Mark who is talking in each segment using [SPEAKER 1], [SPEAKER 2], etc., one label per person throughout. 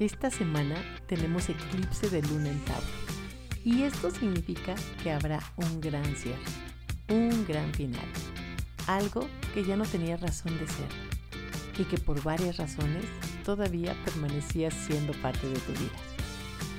[SPEAKER 1] Esta semana tenemos eclipse de luna en Tauro. Y esto significa que habrá un gran cierre, un gran final. Algo que ya no tenía razón de ser y que por varias razones todavía permanecía siendo parte de tu vida.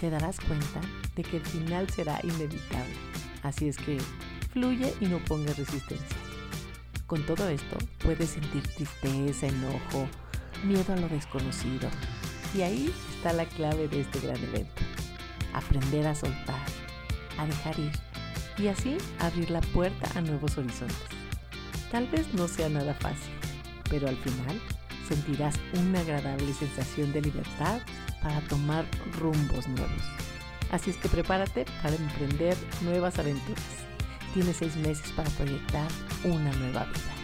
[SPEAKER 1] Te darás cuenta de que el final será inevitable. Así es que fluye y no pongas resistencia. Con todo esto puedes sentir tristeza, enojo, miedo a lo desconocido, y ahí está la clave de este gran evento. Aprender a soltar, a dejar ir y así abrir la puerta a nuevos horizontes. Tal vez no sea nada fácil, pero al final sentirás una agradable sensación de libertad para tomar rumbos nuevos. Así es que prepárate para emprender nuevas aventuras. Tienes seis meses para proyectar una nueva vida.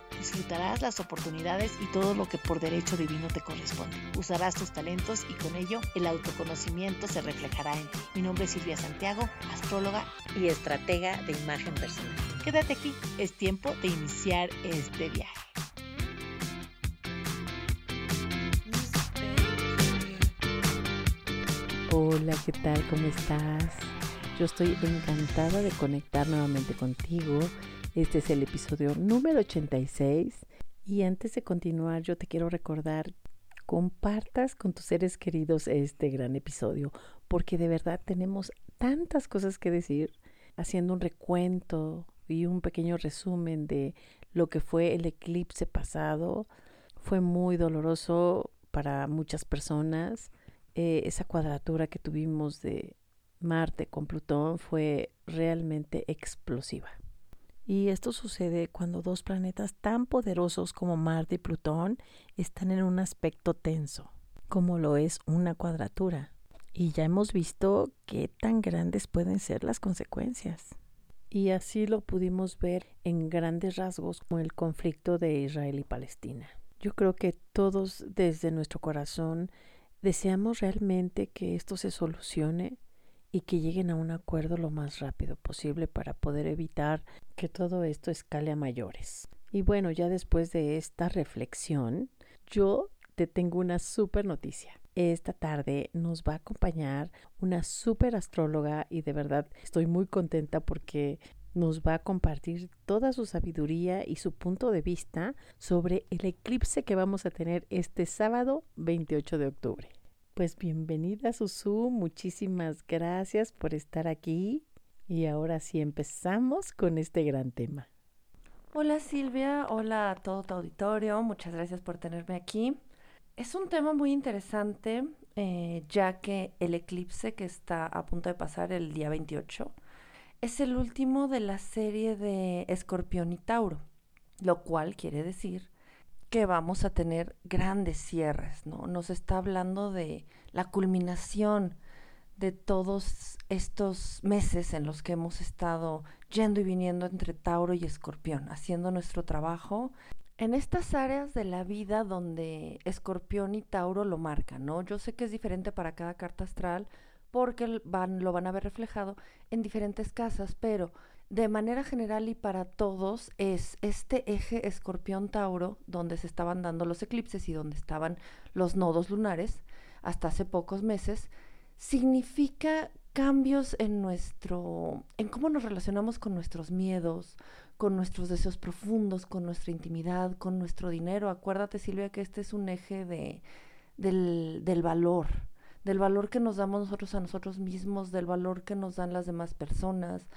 [SPEAKER 1] Disfrutarás las oportunidades y todo lo que por derecho divino te corresponde. Usarás tus talentos y con ello el autoconocimiento se reflejará en ti. Mi nombre es Silvia Santiago, astróloga y estratega de imagen personal. Quédate aquí, es tiempo de iniciar este viaje. Hola, ¿qué tal? ¿Cómo estás? Yo estoy encantada de conectar nuevamente contigo este es el episodio número 86 y antes de continuar yo te quiero recordar compartas con tus seres queridos este gran episodio porque de verdad tenemos tantas cosas que decir haciendo un recuento y un pequeño resumen de lo que fue el eclipse pasado. Fue muy doloroso para muchas personas. Eh, esa cuadratura que tuvimos de Marte con Plutón fue realmente explosiva. Y esto sucede cuando dos planetas tan poderosos como Marte y Plutón están en un aspecto tenso, como lo es una cuadratura. Y ya hemos visto qué tan grandes pueden ser las consecuencias. Y así lo pudimos ver en grandes rasgos con el conflicto de Israel y Palestina. Yo creo que todos desde nuestro corazón deseamos realmente que esto se solucione y que lleguen a un acuerdo lo más rápido posible para poder evitar que todo esto escale a mayores. Y bueno, ya después de esta reflexión, yo te tengo una súper noticia. Esta tarde nos va a acompañar una súper astróloga y de verdad estoy muy contenta porque nos va a compartir toda su sabiduría y su punto de vista sobre el eclipse que vamos a tener este sábado 28 de octubre. Pues bienvenida Susu, muchísimas gracias por estar aquí y ahora sí empezamos con este gran tema.
[SPEAKER 2] Hola Silvia, hola a todo tu auditorio, muchas gracias por tenerme aquí. Es un tema muy interesante eh, ya que el eclipse que está a punto de pasar el día 28 es el último de la serie de Escorpión y Tauro, lo cual quiere decir que vamos a tener grandes cierres, ¿no? Nos está hablando de la culminación de todos estos meses en los que hemos estado yendo y viniendo entre Tauro y Escorpión, haciendo nuestro trabajo en estas áreas de la vida donde Escorpión y Tauro lo marcan, ¿no? Yo sé que es diferente para cada carta astral porque van, lo van a ver reflejado en diferentes casas, pero de manera general y para todos es este eje escorpión-tauro donde se estaban dando los eclipses y donde estaban los nodos lunares hasta hace pocos meses, significa cambios en nuestro, en cómo nos relacionamos con nuestros miedos, con nuestros deseos profundos, con nuestra intimidad, con nuestro dinero. Acuérdate, Silvia, que este es un eje de, del, del valor, del valor que nos damos nosotros a nosotros mismos, del valor que nos dan las demás personas,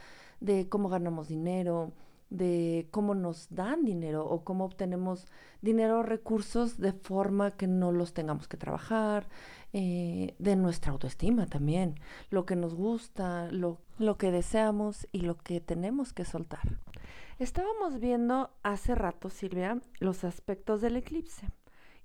[SPEAKER 2] de cómo ganamos dinero, de cómo nos dan dinero o cómo obtenemos dinero o recursos de forma que no los tengamos que trabajar, eh, de nuestra autoestima también, lo que nos gusta, lo, lo que deseamos y lo que tenemos que soltar. Estábamos viendo hace rato, Silvia, los aspectos del eclipse.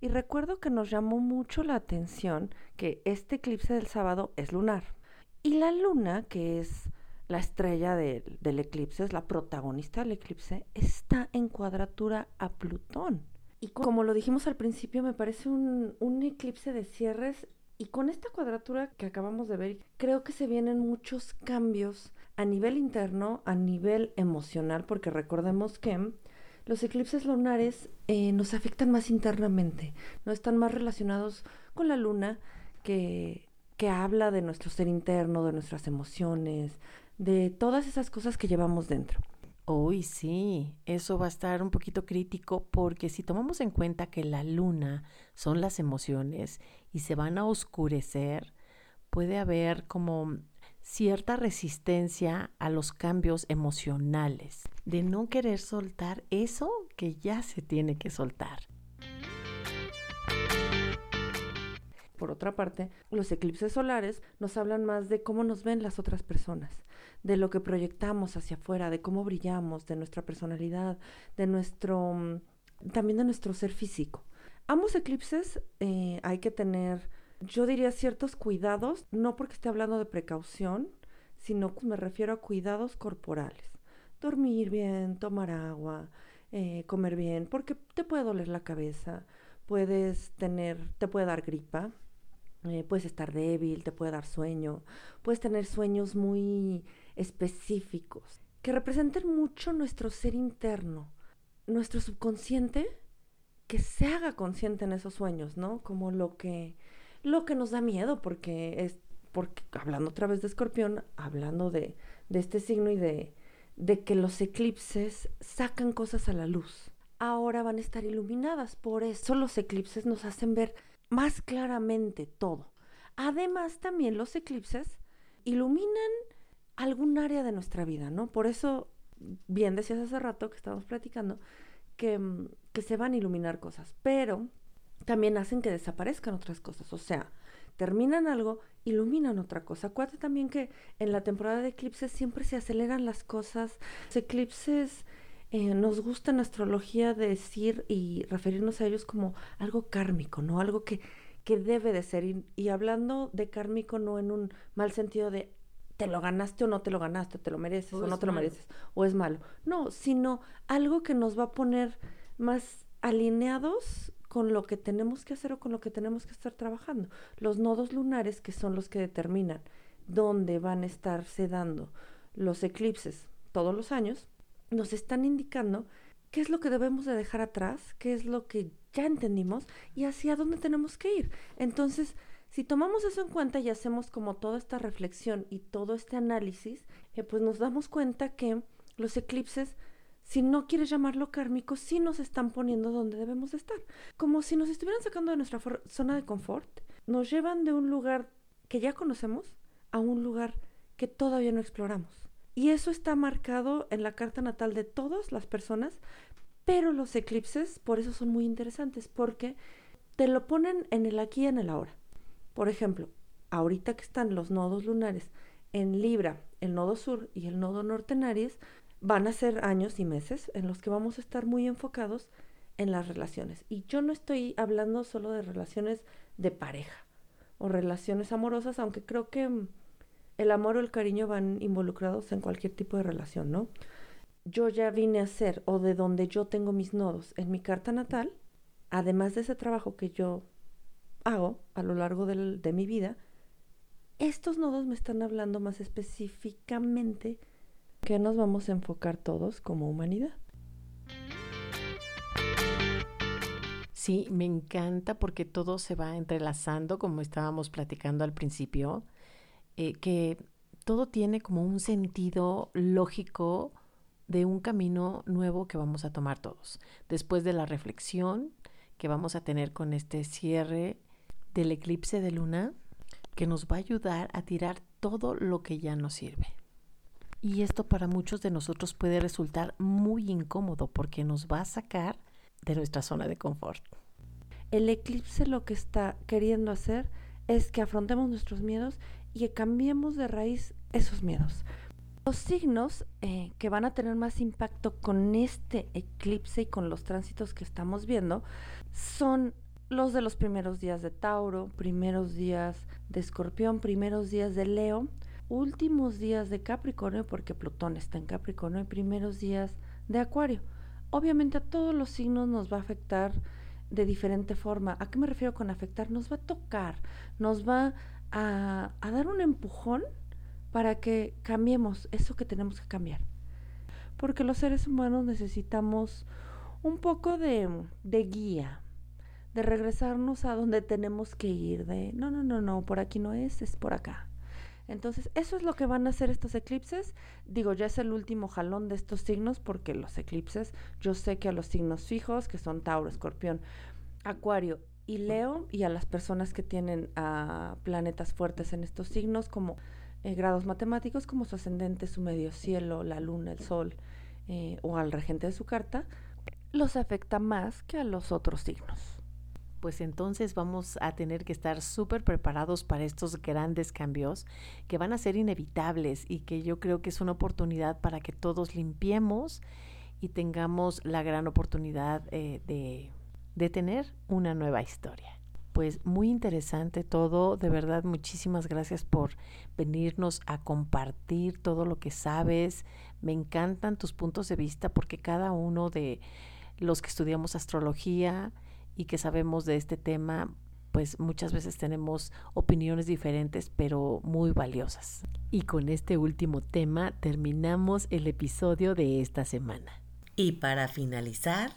[SPEAKER 2] Y recuerdo que nos llamó mucho la atención que este eclipse del sábado es lunar. Y la luna, que es la estrella del eclipse, es la protagonista del eclipse, está en cuadratura a Plutón. Y como lo dijimos al principio, me parece un, un eclipse de cierres y con esta cuadratura que acabamos de ver, creo que se vienen muchos cambios a nivel interno, a nivel emocional, porque recordemos que los eclipses lunares eh, nos afectan más internamente, no están más relacionados con la luna que, que habla de nuestro ser interno, de nuestras emociones, de todas esas cosas que llevamos dentro.
[SPEAKER 1] Uy, sí, eso va a estar un poquito crítico porque si tomamos en cuenta que la luna son las emociones y se van a oscurecer, puede haber como cierta resistencia a los cambios emocionales, de no querer soltar eso que ya se tiene que soltar.
[SPEAKER 2] Por otra parte, los eclipses solares nos hablan más de cómo nos ven las otras personas, de lo que proyectamos hacia afuera, de cómo brillamos, de nuestra personalidad, de nuestro, mm, también de nuestro ser físico. Ambos eclipses eh, hay que tener, yo diría, ciertos cuidados, no porque esté hablando de precaución, sino que me refiero a cuidados corporales. Dormir bien, tomar agua, eh, comer bien, porque te puede doler la cabeza, puedes tener, te puede dar gripa, eh, puedes estar débil, te puede dar sueño, puedes tener sueños muy específicos que representen mucho nuestro ser interno, nuestro subconsciente que se haga consciente en esos sueños, ¿no? Como lo que lo que nos da miedo porque es porque hablando otra vez de Escorpión, hablando de, de este signo y de, de que los eclipses sacan cosas a la luz. Ahora van a estar iluminadas, por eso los eclipses nos hacen ver más claramente todo. Además, también los eclipses iluminan algún área de nuestra vida, ¿no? Por eso, bien decías hace rato que estábamos platicando, que, mm, que se van a iluminar cosas, pero también hacen que desaparezcan otras cosas. O sea, terminan algo, iluminan otra cosa. Acuérdate también que en la temporada de eclipses siempre se aceleran las cosas. Los eclipses eh, nos gusta en astrología decir y referirnos a ellos como algo kármico, ¿no? Algo que, que debe de ser. Y, hablando de kármico no en un mal sentido de te lo ganaste o no te lo ganaste, te lo mereces o, no te lo mereces, o es malo. No, sino algo que nos va a poner más alineados con lo que tenemos que hacer o con lo que tenemos que estar trabajando. Los nodos lunares, que son los que determinan dónde van a estarse dando los eclipses todos los años, nos están indicando qué es lo que debemos de dejar atrás, qué es lo que ya entendimos y hacia dónde tenemos que ir. Entonces, si tomamos eso en cuenta y hacemos como toda esta reflexión y todo este análisis, eh, pues nos damos cuenta que los eclipses, si no quieres llamarlo kármico, sí nos están poniendo donde debemos estar. Como si nos estuvieran sacando de nuestra zona de confort, nos llevan de un lugar que ya conocemos a un lugar que todavía no exploramos. Y eso está marcado en la carta natal de todas las personas, pero los eclipses por eso son muy interesantes, porque te lo ponen en el aquí y en el ahora. Por ejemplo, ahorita que están los nodos lunares en Libra, el nodo sur y el nodo norte en Aries, van a ser años y meses en los que vamos a estar muy enfocados en las relaciones. Y yo no estoy hablando solo de relaciones de pareja o relaciones amorosas, aunque creo que mm, el amor o el cariño van involucrados en cualquier tipo de relación, ¿no? Yo ya vine a ser, o de donde yo tengo mis nodos en mi carta natal, además de ese trabajo que yo hago a lo largo de mi vida, estos nodos me están hablando más específicamente que nos vamos a enfocar todos como humanidad.
[SPEAKER 1] Sí, me encanta porque todo se va entrelazando, como estábamos platicando al principio. Eh, que todo tiene como un sentido lógico de un camino nuevo que vamos a tomar todos. Después de la reflexión que vamos a tener con este cierre del eclipse de luna, que nos va a ayudar a tirar todo lo que ya nos sirve. Y esto para muchos de nosotros puede resultar muy incómodo porque nos va a sacar de nuestra zona de confort.
[SPEAKER 2] El eclipse lo que está queriendo hacer es que afrontemos nuestros miedos y cambiemos de raíz esos miedos. Los signos eh, que van a tener más impacto con este eclipse y con los tránsitos que estamos viendo son los de los primeros días de Tauro, primeros días de Escorpión, primeros días de Leo, últimos días de Capricornio, porque Plutón está en Capricornio, y primeros días de Acuario. Obviamente a todos los signos nos va a afectar de diferente forma. ¿A qué me refiero con afectar? Nos va a tocar, nos va a, dar un empujón para que cambiemos eso que tenemos que cambiar. Porque los seres humanos necesitamos un poco de, de guía, de regresarnos a donde tenemos que ir, de no, no, no, no, por aquí no es, es por acá. Entonces, eso es lo que van a hacer estos eclipses. Digo, ya es el último jalón de estos signos porque los eclipses, yo sé que a los signos fijos, que son Tauro, Escorpión, Acuario y Leo, y a las personas que tienen planetas fuertes en estos signos, como eh, grados matemáticos, como su ascendente, su medio cielo, la luna, el sol, eh, o al regente de su carta, los afecta más que a los otros signos.
[SPEAKER 1] Pues entonces vamos a tener que estar súper preparados para estos grandes cambios que van a ser inevitables y que yo creo que es una oportunidad para que todos limpiemos y tengamos la gran oportunidad eh, de, de tener una nueva historia. Pues muy interesante todo, de verdad muchísimas gracias por venirnos a compartir todo lo que sabes. Me encantan tus puntos de vista porque cada uno de los que estudiamos astrología, y que sabemos de este tema, pues muchas veces tenemos opiniones diferentes, pero muy valiosas. Y con este último tema terminamos el episodio de esta semana. Y para finalizar,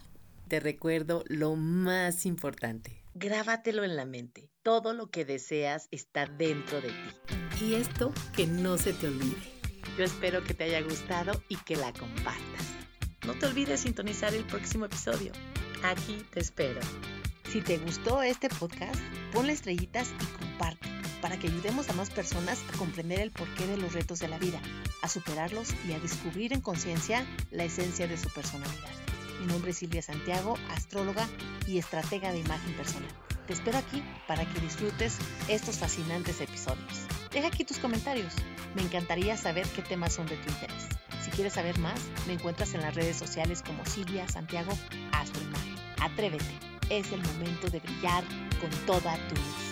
[SPEAKER 1] te recuerdo lo más importante. Grábatelo en la mente. Todo lo que deseas está dentro de ti. Y esto que no se te olvide. Yo espero que te haya gustado y que la compartas. No te olvides sintonizar el próximo episodio. Aquí te espero. Si te gustó este podcast, ponle estrellitas y comparte para que ayudemos a más personas a comprender el porqué de los retos de la vida, a superarlos y a descubrir en conciencia la esencia de su personalidad. Mi nombre es Silvia Santiago, astróloga y estratega de imagen personal. Te espero aquí para que disfrutes estos fascinantes episodios. Deja aquí tus comentarios. Me encantaría saber qué temas son de tu interés. Si quieres saber más, me encuentras en las redes sociales como Silvia Santiago Astroimagen. Atrévete es el momento de brillar con toda tu luz.